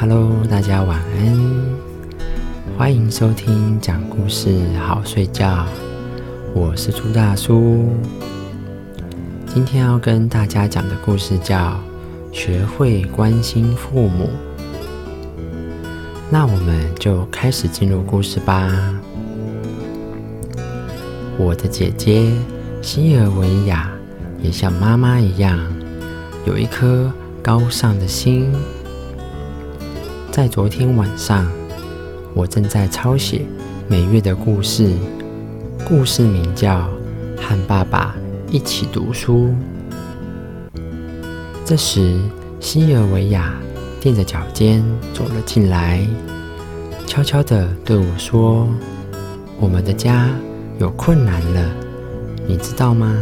Hello，大家晚安，欢迎收听讲故事好睡觉。我是朱大叔，今天要跟大家讲的故事叫《学会关心父母》。那我们就开始进入故事吧。我的姐姐西尔维亚也像妈妈一样，有一颗高尚的心。在昨天晚上，我正在抄写每月的故事，故事名叫《和爸爸一起读书》。这时，西尔维亚踮着脚尖走了进来，悄悄地对我说：“我们的家有困难了，你知道吗？”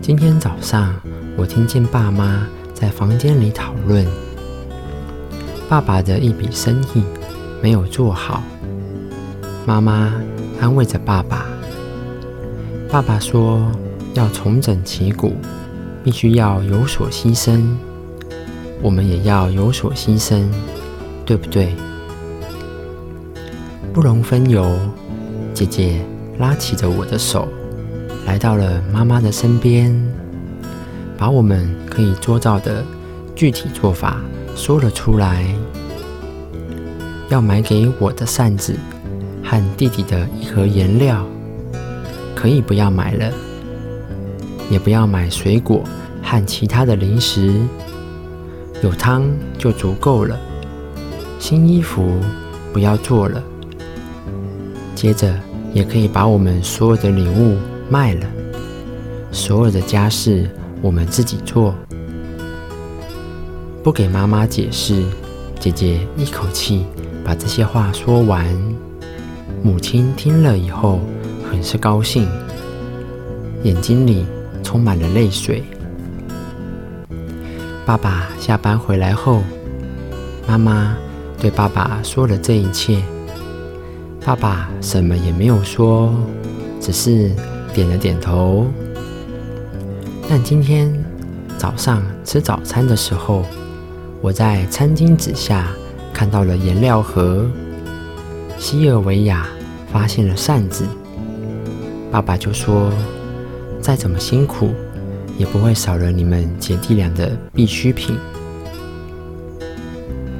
今天早上，我听见爸妈在房间里讨论。爸爸的一笔生意没有做好，妈妈安慰着爸爸。爸爸说：“要重整旗鼓，必须要有所牺牲。我们也要有所牺牲，对不对？”不容分由，姐姐拉起着我的手，来到了妈妈的身边，把我们可以做到的具体做法。说了出来，要买给我的扇子和弟弟的一盒颜料，可以不要买了，也不要买水果和其他的零食，有汤就足够了。新衣服不要做了，接着也可以把我们所有的礼物卖了，所有的家事我们自己做。不给妈妈解释，姐姐一口气把这些话说完。母亲听了以后，很是高兴，眼睛里充满了泪水。爸爸下班回来后，妈妈对爸爸说了这一切。爸爸什么也没有说，只是点了点头。但今天早上吃早餐的时候，我在餐巾纸下看到了颜料盒，西尔维亚发现了扇子，爸爸就说：“再怎么辛苦，也不会少了你们姐弟俩的必需品。”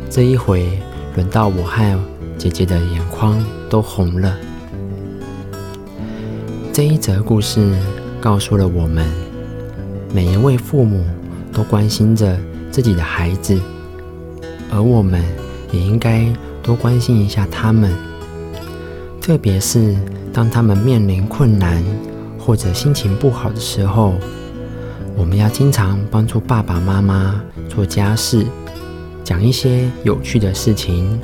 这一回轮到我和姐姐的眼眶都红了。这一则故事告诉了我们，每一位父母都关心着自己的孩子。而我们也应该多关心一下他们，特别是当他们面临困难或者心情不好的时候，我们要经常帮助爸爸妈妈做家事，讲一些有趣的事情，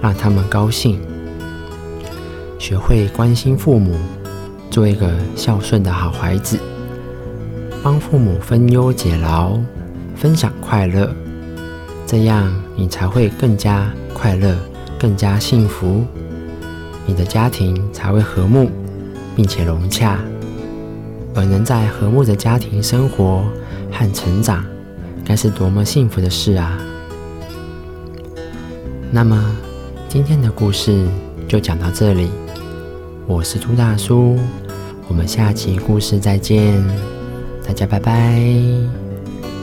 让他们高兴。学会关心父母，做一个孝顺的好孩子，帮父母分忧解劳，分享快乐。这样，你才会更加快乐，更加幸福，你的家庭才会和睦，并且融洽。而能在和睦的家庭生活和成长，该是多么幸福的事啊！那么，今天的故事就讲到这里。我是朱大叔，我们下期故事再见，大家拜拜。